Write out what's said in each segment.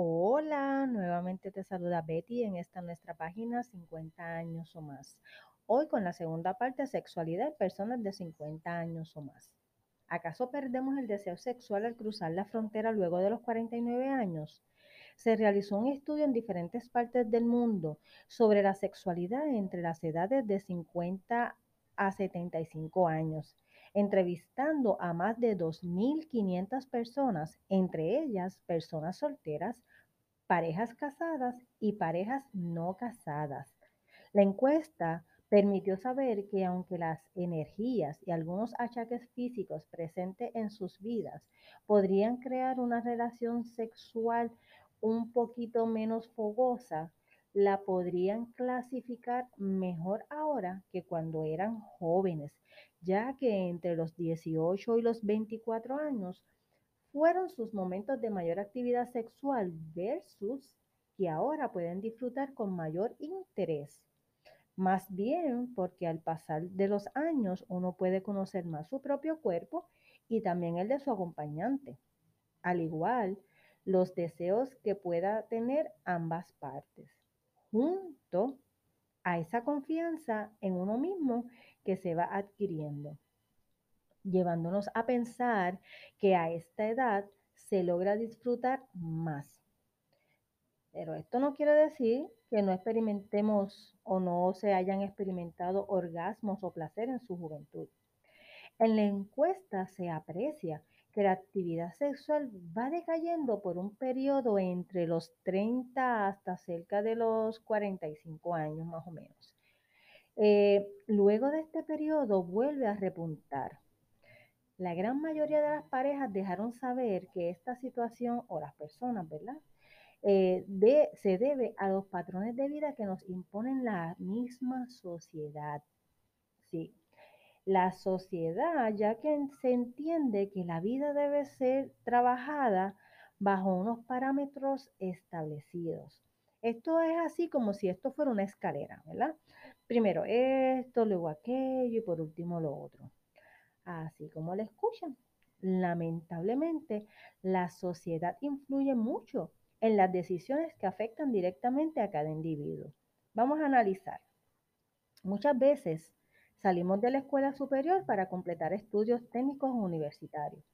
Hola, nuevamente te saluda Betty en esta nuestra página 50 años o más. Hoy con la segunda parte, sexualidad en personas de 50 años o más. ¿Acaso perdemos el deseo sexual al cruzar la frontera luego de los 49 años? Se realizó un estudio en diferentes partes del mundo sobre la sexualidad entre las edades de 50 a 75 años, entrevistando a más de 2.500 personas, entre ellas personas solteras, parejas casadas y parejas no casadas. La encuesta permitió saber que aunque las energías y algunos achaques físicos presentes en sus vidas podrían crear una relación sexual un poquito menos fogosa, la podrían clasificar mejor ahora que cuando eran jóvenes, ya que entre los 18 y los 24 años fueron sus momentos de mayor actividad sexual versus que ahora pueden disfrutar con mayor interés. Más bien porque al pasar de los años uno puede conocer más su propio cuerpo y también el de su acompañante. Al igual, los deseos que pueda tener ambas partes junto a esa confianza en uno mismo que se va adquiriendo, llevándonos a pensar que a esta edad se logra disfrutar más. Pero esto no quiere decir que no experimentemos o no se hayan experimentado orgasmos o placer en su juventud. En la encuesta se aprecia la actividad sexual va decayendo por un periodo entre los 30 hasta cerca de los 45 años más o menos. Eh, luego de este periodo vuelve a repuntar. La gran mayoría de las parejas dejaron saber que esta situación, o las personas, ¿verdad? Eh, se debe a los patrones de vida que nos imponen la misma sociedad. Sí, la sociedad, ya que se entiende que la vida debe ser trabajada bajo unos parámetros establecidos. Esto es así como si esto fuera una escalera, ¿verdad? Primero esto, luego aquello y por último lo otro. Así como lo escuchan. Lamentablemente, la sociedad influye mucho en las decisiones que afectan directamente a cada individuo. Vamos a analizar. Muchas veces Salimos de la escuela superior para completar estudios técnicos universitarios.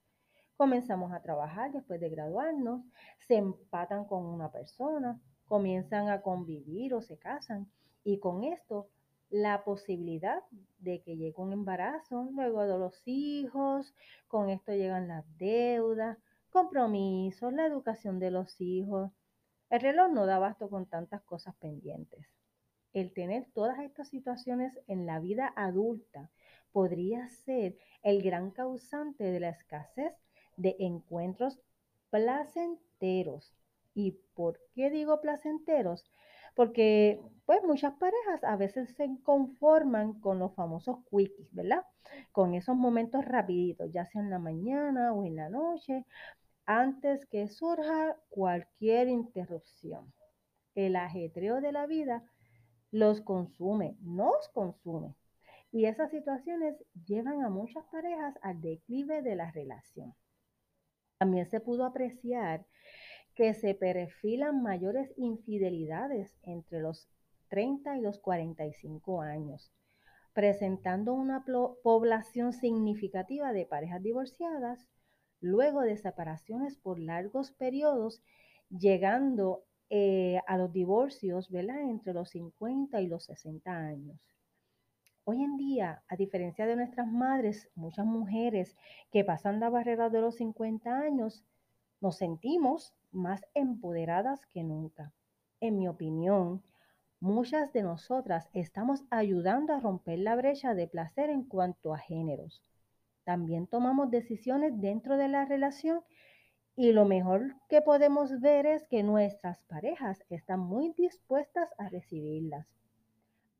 Comenzamos a trabajar después de graduarnos, se empatan con una persona, comienzan a convivir o se casan y con esto la posibilidad de que llegue un embarazo, luego de los hijos, con esto llegan las deudas, compromisos, la educación de los hijos. El reloj no da abasto con tantas cosas pendientes el tener todas estas situaciones en la vida adulta podría ser el gran causante de la escasez de encuentros placenteros. ¿Y por qué digo placenteros? Porque pues muchas parejas a veces se conforman con los famosos quickies, ¿verdad? Con esos momentos rapiditos, ya sea en la mañana o en la noche, antes que surja cualquier interrupción. El ajetreo de la vida los consume, nos consume. Y esas situaciones llevan a muchas parejas al declive de la relación. También se pudo apreciar que se perfilan mayores infidelidades entre los 30 y los 45 años, presentando una población significativa de parejas divorciadas luego de separaciones por largos periodos, llegando eh, a los divorcios, ¿verdad? Entre los 50 y los 60 años. Hoy en día, a diferencia de nuestras madres, muchas mujeres que pasan la barrera de los 50 años, nos sentimos más empoderadas que nunca. En mi opinión, muchas de nosotras estamos ayudando a romper la brecha de placer en cuanto a géneros. También tomamos decisiones dentro de la relación y lo mejor que podemos ver es que nuestras parejas están muy dispuestas a recibirlas.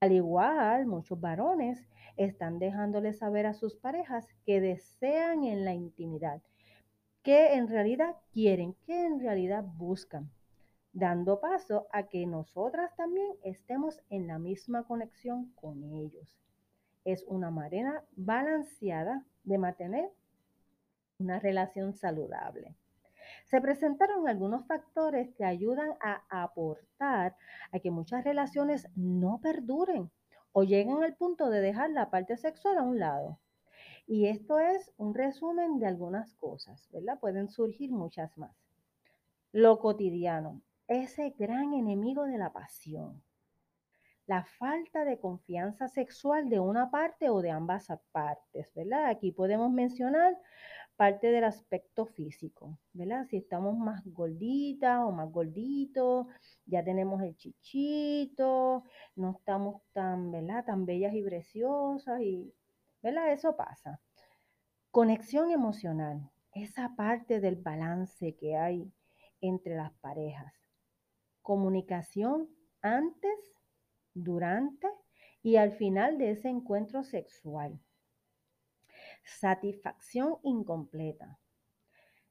Al igual, muchos varones están dejándoles saber a sus parejas que desean en la intimidad, que en realidad quieren, que en realidad buscan, dando paso a que nosotras también estemos en la misma conexión con ellos. Es una manera balanceada de mantener una relación saludable. Se presentaron algunos factores que ayudan a aportar a que muchas relaciones no perduren o lleguen al punto de dejar la parte sexual a un lado. Y esto es un resumen de algunas cosas, ¿verdad? Pueden surgir muchas más. Lo cotidiano, ese gran enemigo de la pasión. La falta de confianza sexual de una parte o de ambas partes, ¿verdad? Aquí podemos mencionar parte del aspecto físico, ¿verdad? Si estamos más gorditas o más gorditos, ya tenemos el chichito, no estamos tan, ¿verdad? Tan bellas y preciosas y, ¿verdad? Eso pasa. Conexión emocional, esa parte del balance que hay entre las parejas. Comunicación antes, durante y al final de ese encuentro sexual. Satisfacción incompleta.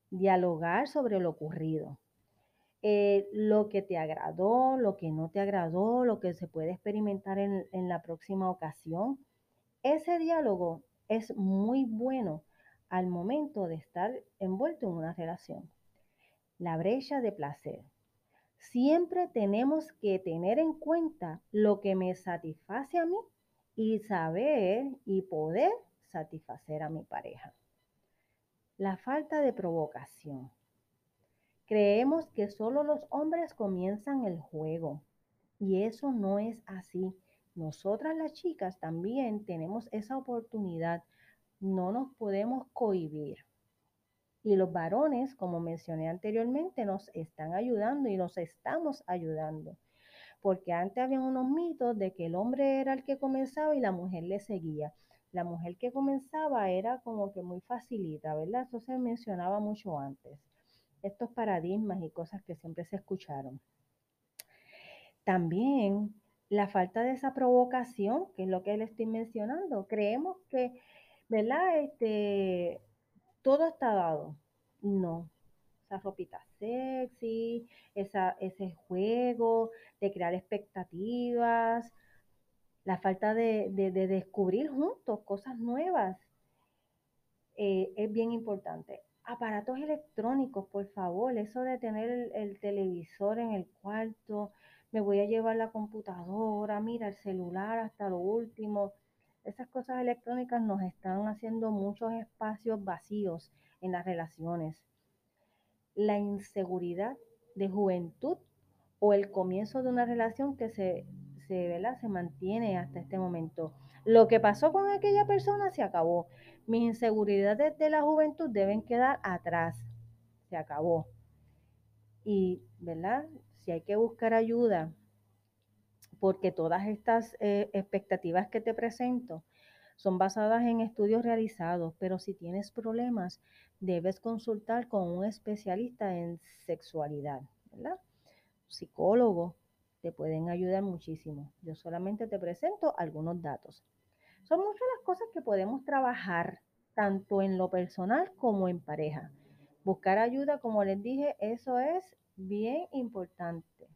Dialogar sobre lo ocurrido. Eh, lo que te agradó, lo que no te agradó, lo que se puede experimentar en, en la próxima ocasión. Ese diálogo es muy bueno al momento de estar envuelto en una relación la brecha de placer. Siempre tenemos que tener en cuenta lo que me satisface a mí y saber y poder satisfacer a mi pareja. La falta de provocación. Creemos que solo los hombres comienzan el juego y eso no es así. Nosotras las chicas también tenemos esa oportunidad. No nos podemos cohibir. Y los varones, como mencioné anteriormente, nos están ayudando y nos estamos ayudando. Porque antes había unos mitos de que el hombre era el que comenzaba y la mujer le seguía. La mujer que comenzaba era como que muy facilita, ¿verdad? Eso se mencionaba mucho antes. Estos paradigmas y cosas que siempre se escucharon. También la falta de esa provocación, que es lo que le estoy mencionando. Creemos que, ¿verdad? Este, todo está dado. No. Esa ropita sexy, ese juego de crear expectativas, la falta de, descubrir juntos cosas nuevas, eh, es bien importante. Aparatos electrónicos, por favor, eso de tener el, el, televisor en el cuarto, me voy a llevar la computadora, mira el celular hasta lo último. Esas cosas electrónicas nos están haciendo muchos espacios vacíos en las relaciones. La inseguridad de juventud o el comienzo de una relación que se, se, se mantiene hasta este momento. Lo que pasó con aquella persona se acabó. Mis inseguridades de la juventud deben quedar atrás. Se acabó. Y, ¿verdad? Si hay que buscar ayuda, porque todas estas eh, expectativas que te presento son basadas en estudios realizados, pero si tienes problemas, debes consultar con un especialista en sexualidad, ¿verdad? Psicólogo, te pueden ayudar muchísimo. Yo solamente te presento algunos datos. Son muchas las cosas que podemos trabajar, tanto en lo personal como en pareja. Buscar ayuda, como les dije, eso es bien importante.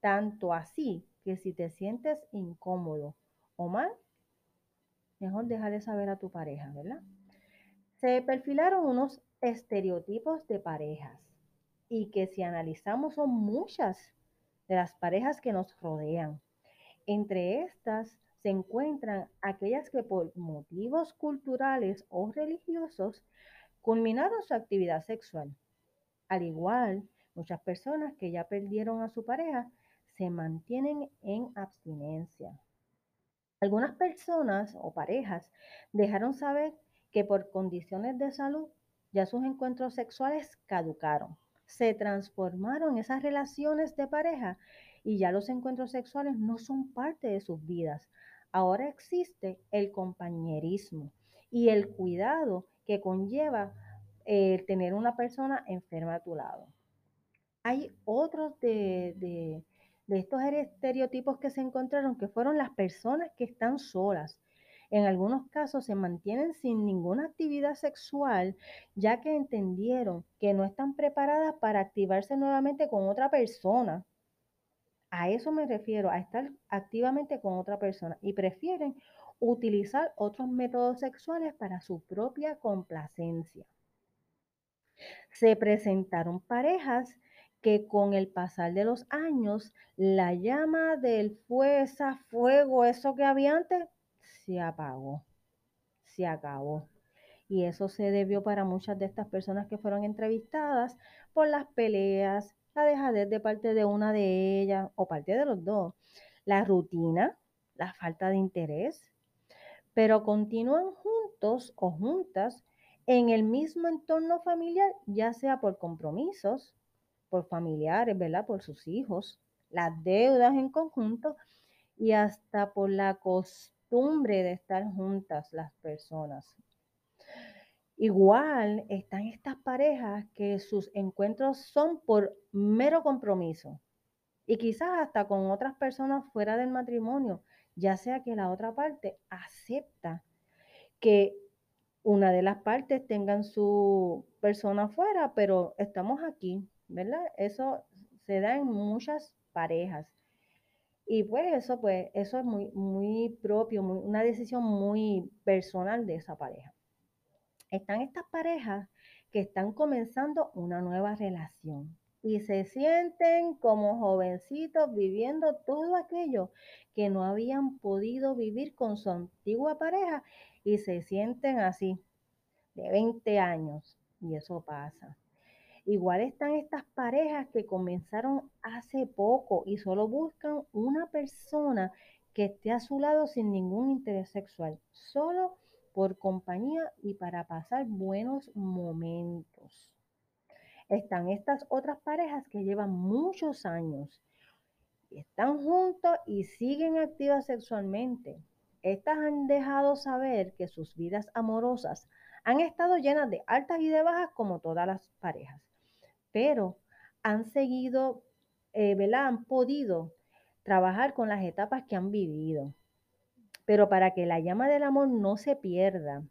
Tanto así que si te sientes incómodo o mal, mejor déjale saber a tu pareja, ¿verdad? Se perfilaron unos estereotipos de parejas y que si analizamos son muchas de las parejas que nos rodean. Entre estas se encuentran aquellas que por motivos culturales o religiosos culminaron su actividad sexual. Al igual, muchas personas que ya perdieron a su pareja se mantienen en abstinencia. Algunas personas o parejas dejaron saber que por condiciones de salud ya sus encuentros sexuales caducaron. Se transformaron esas relaciones de pareja y ya los encuentros sexuales no son parte de sus vidas. Ahora existe el compañerismo y el cuidado que conlleva el eh, tener una persona enferma a tu lado. Hay otros de, de estos estereotipos que se encontraron, que fueron las personas que están solas. En algunos casos se mantienen sin ninguna actividad sexual, ya que entendieron que no están preparadas para activarse nuevamente con otra persona. A eso me refiero, a estar activamente con otra persona y prefieren utilizar otros métodos sexuales para su propia complacencia. Se presentaron parejas que con el pasar de los años, la llama del fuerza, fuego, eso que había antes, se apagó, se acabó. Y eso se debió para muchas de estas personas que fueron entrevistadas por las peleas, la dejadez de parte de una de ellas o parte de los dos, la rutina, la falta de interés, pero continúan juntos o juntas en el mismo entorno familiar, ya sea por compromisos, por familiares, ¿verdad? Por sus hijos, las deudas en conjunto y hasta por la costumbre de estar juntas las personas. Igual están estas parejas que sus encuentros son por mero compromiso y quizás hasta con otras personas fuera del matrimonio, ya sea que la otra parte acepta que una de las partes tengan su persona fuera, pero estamos aquí, ¿verdad? Eso se da en muchas parejas. Y pues eso, pues, eso es muy, muy propio, una decisión muy personal de esa pareja. Están estas parejas que están comenzando una nueva relación y se sienten como jovencitos viviendo todo aquello que no habían podido vivir con su antigua pareja y se sienten así, de 20 años, y eso pasa. Igual están estas parejas que comenzaron hace poco y solo buscan una persona que esté a su lado sin ningún interés sexual, solo por compañía y para pasar buenos momentos. Están estas otras parejas que llevan muchos años están juntos y siguen activas sexualmente. Estas han dejado saber que sus vidas amorosas han estado llenas de altas y de bajas como todas las parejas pero han seguido, eh. Han podido trabajar con las etapas que han vivido. Pero para que la llama del amor no se pierda,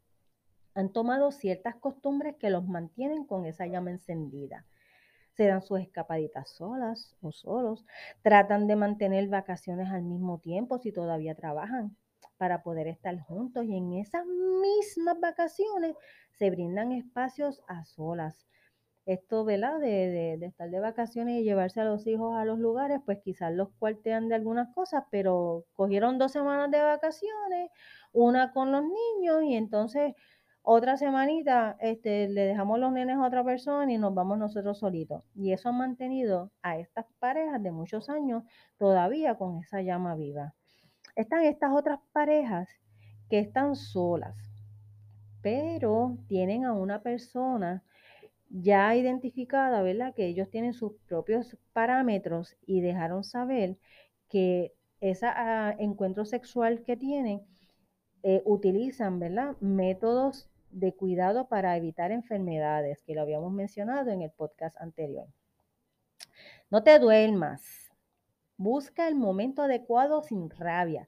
han tomado ciertas costumbres que los mantienen con esa llama encendida. Se dan sus escapaditas solas o solos, tratan de mantener vacaciones al mismo tiempo si todavía trabajan para poder estar juntos y en esas mismas vacaciones se brindan espacios a solas esto, ¿verdad? De, estar de vacaciones y llevarse a los hijos a los lugares, pues quizás los cuartean de algunas cosas, pero cogieron dos semanas de vacaciones, una con los niños y entonces otra semanita este, le dejamos los nenes a otra persona y nos vamos nosotros solitos. Y eso ha mantenido a estas parejas de muchos años todavía con esa llama viva. Están estas otras parejas que están solas, pero tienen a una persona ya identificada, ¿verdad? Que ellos tienen sus propios parámetros y dejaron saber que ese ah, encuentro sexual que tienen eh, utilizan, ¿verdad? Métodos de cuidado para evitar enfermedades, que lo habíamos mencionado en el podcast anterior. No te duermas. Busca el momento adecuado sin rabia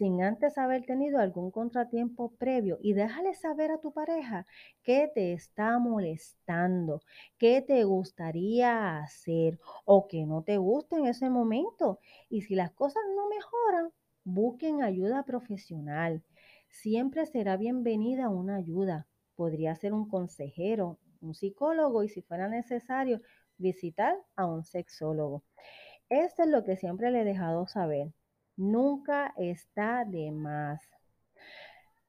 sin antes haber tenido algún contratiempo previo y déjale saber a tu pareja qué te está molestando, qué te gustaría hacer o que no te gusta en ese momento. Y si las cosas no mejoran, busquen ayuda profesional. Siempre será bienvenida una ayuda. Podría ser un consejero, un psicólogo y si fuera necesario, visitar a un sexólogo. Esto es lo que siempre le he dejado saber. Nunca está de más.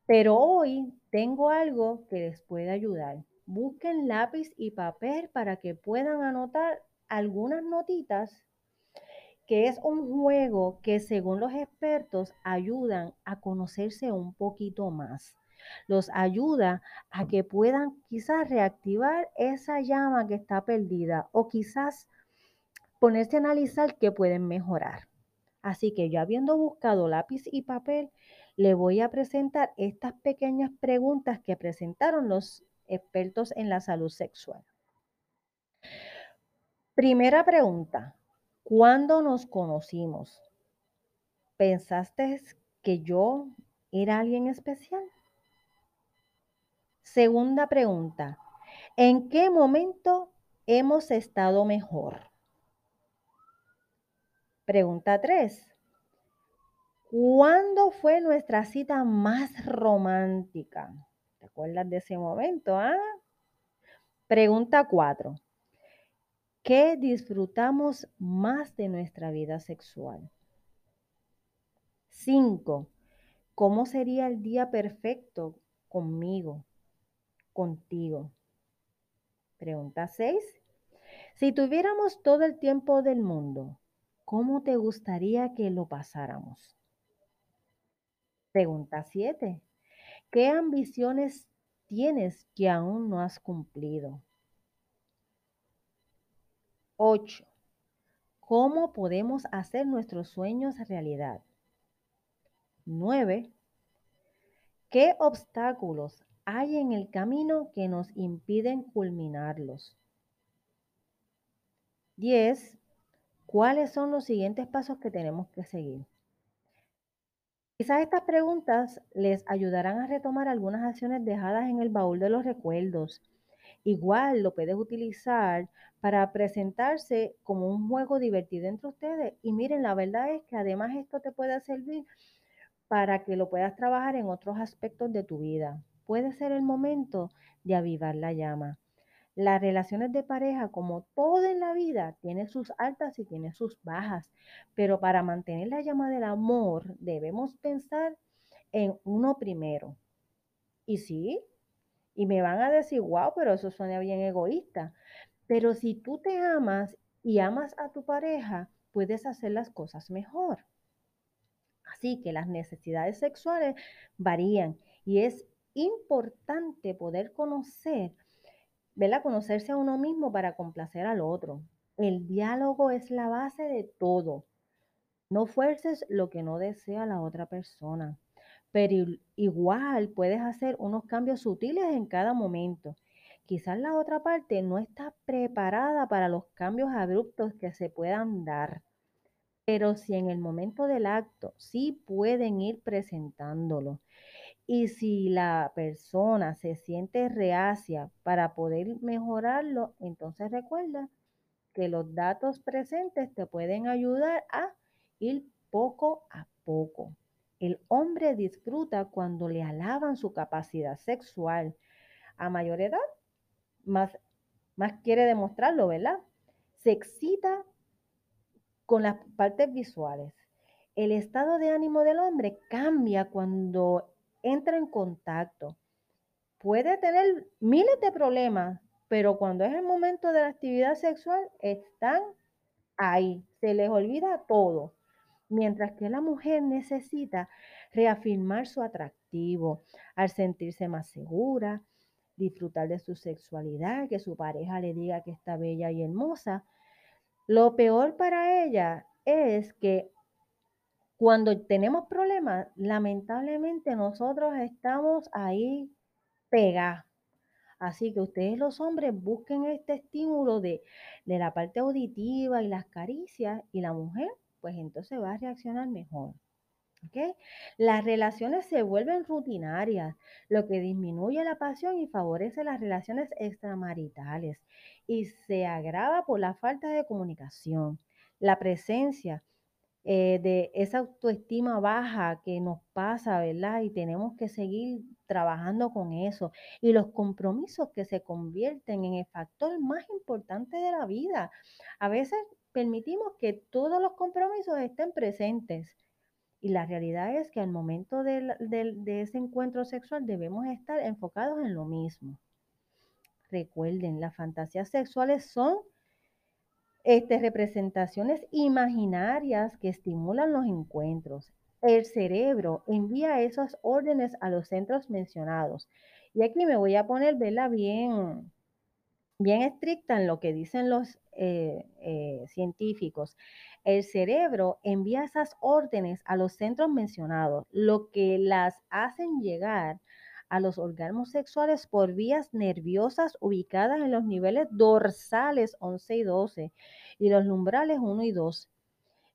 Pero hoy tengo algo que les puede ayudar. Busquen lápiz y papel para que puedan anotar algunas notitas, que es un juego que según los expertos ayudan a conocerse un poquito más. Los ayuda a que puedan quizás reactivar esa llama que está perdida o quizás ponerse a analizar qué pueden mejorar. Así que yo habiendo buscado lápiz y papel, le voy a presentar estas pequeñas preguntas que presentaron los expertos en la salud sexual. Primera pregunta, ¿cuándo nos conocimos? ¿Pensaste que yo era alguien especial? Segunda pregunta, ¿en qué momento hemos estado mejor? Pregunta 3. ¿Cuándo fue nuestra cita más romántica? ¿Te acuerdas de ese momento? Ah? Pregunta 4. ¿Qué disfrutamos más de nuestra vida sexual? 5. ¿Cómo sería el día perfecto conmigo, contigo? Pregunta 6. Si tuviéramos todo el tiempo del mundo, ¿cómo te gustaría que lo pasáramos? Pregunta 7. ¿Qué ambiciones tienes que aún no has cumplido? 8. ¿Cómo podemos hacer nuestros sueños realidad? 9. ¿Qué obstáculos hay en el camino que nos impiden culminarlos? 10. ¿Cuáles son los siguientes pasos que tenemos que seguir? Quizás estas preguntas les ayudarán a retomar algunas acciones dejadas en el baúl de los recuerdos. Igual lo puedes utilizar para presentarse como un juego divertido entre ustedes. Y miren, la verdad es que además esto te puede servir para que lo puedas trabajar en otros aspectos de tu vida. Puede ser el momento de avivar la llama. Las relaciones de pareja, como todo en la vida, tiene sus altas y tiene sus bajas, pero para mantener la llama del amor debemos pensar en uno primero. Y sí, y me van a decir, wow, pero eso suena bien egoísta. Pero si tú te amas y amas a tu pareja, puedes hacer las cosas mejor. Así que las necesidades sexuales varían y es importante poder conocer ¿verdad? Conocerse a uno mismo para complacer al otro. El diálogo es la base de todo. No fuerces lo que no desea la otra persona, pero igual puedes hacer unos cambios sutiles en cada momento. Quizás la otra parte no está preparada para los cambios abruptos que se puedan dar, pero si en el momento del acto sí pueden ir presentándolo y si la persona se siente reacia para poder mejorarlo, entonces recuerda que los datos presentes te pueden ayudar a ir poco a poco. El hombre disfruta cuando le alaban su capacidad sexual. A mayor edad, más, más quiere demostrarlo, ¿verdad? Se excita con las partes visuales. El estado de ánimo del hombre cambia cuando entra en contacto. Puede tener miles de problemas, pero cuando es el momento de la actividad sexual, están ahí, se les olvida todo. Mientras que la mujer necesita reafirmar su atractivo al sentirse más segura, disfrutar de su sexualidad, que su pareja le diga que está bella y hermosa. Lo peor para ella es que cuando tenemos problemas, lamentablemente nosotros estamos ahí pegados. Así que ustedes los hombres busquen este estímulo de, de la parte auditiva y las caricias y la mujer, pues entonces va a reaccionar mejor. ¿Okay? Las relaciones se vuelven rutinarias, lo que disminuye la pasión y favorece las relaciones extramaritales y se agrava por la falta de comunicación. La presencia eh, de esa autoestima baja que nos pasa, ¿verdad? Y tenemos que seguir trabajando con eso. Y los compromisos que se convierten en el factor más importante de la vida. A veces permitimos que todos los compromisos estén presentes. Y la realidad es que al momento de, de ese encuentro sexual debemos estar enfocados en lo mismo. Recuerden, las fantasías sexuales son este, representaciones imaginarias que estimulan los encuentros. El cerebro envía esas órdenes a los centros mencionados. Y aquí me voy a poner, vela bien, bien estricta en lo que dicen los eh, eh, científicos. El cerebro envía esas órdenes a los centros mencionados, lo que las hacen llegar a los órganos sexuales por vías nerviosas ubicadas en los niveles dorsales 11 y 12 y los lumbrales 1 y 2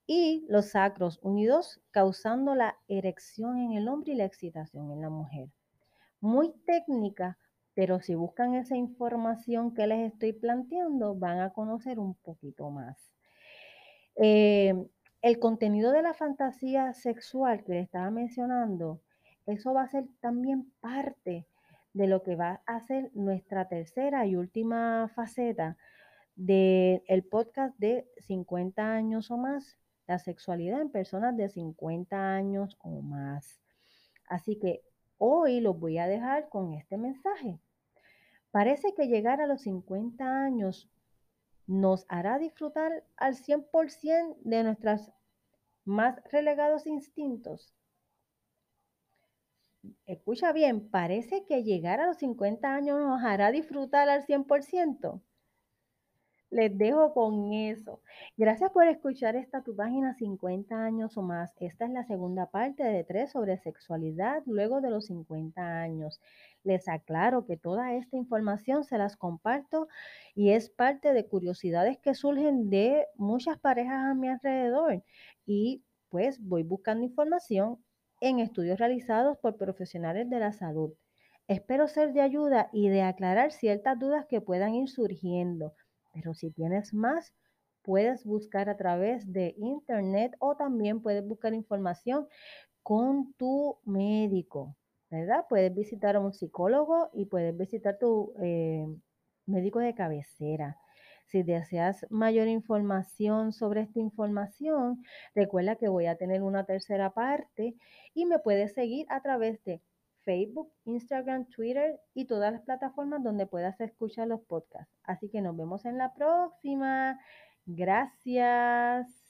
y los sacros 1 y 2 causando la erección en el hombre y la excitación en la mujer. Muy técnica, pero si buscan esa información que les estoy planteando, van a conocer un poquito más. Eh, el contenido de la fantasía sexual que les estaba mencionando eso va a ser también parte de lo que va a ser nuestra tercera y última faceta del el podcast de 50 años o más, la sexualidad en personas de 50 años o más. Así que hoy los voy a dejar con este mensaje. Parece que llegar a los 50 años nos hará disfrutar al 100% de nuestros más relegados instintos. Escucha bien, parece que llegar a los 50 años nos hará disfrutar al 100%. Les dejo con eso. Gracias por escuchar esta tu página 50 años o más. Esta es la segunda parte de tres sobre sexualidad luego de los 50 años. Les aclaro que toda esta información se las comparto y es parte de curiosidades que surgen de muchas parejas a mi alrededor. Y pues voy buscando información en estudios realizados por profesionales de la salud. Espero ser de ayuda y de aclarar ciertas dudas que puedan ir surgiendo. Pero si tienes más, puedes buscar a través de internet o también puedes buscar información con tu médico, ¿verdad? Puedes visitar a un psicólogo y puedes visitar tu eh, médico de cabecera. Si deseas mayor información sobre esta información, recuerda que voy a tener una tercera parte y me puedes seguir a través de Facebook, Instagram, Twitter y todas las plataformas donde puedas escuchar los podcasts. Así que nos vemos en la próxima. Gracias.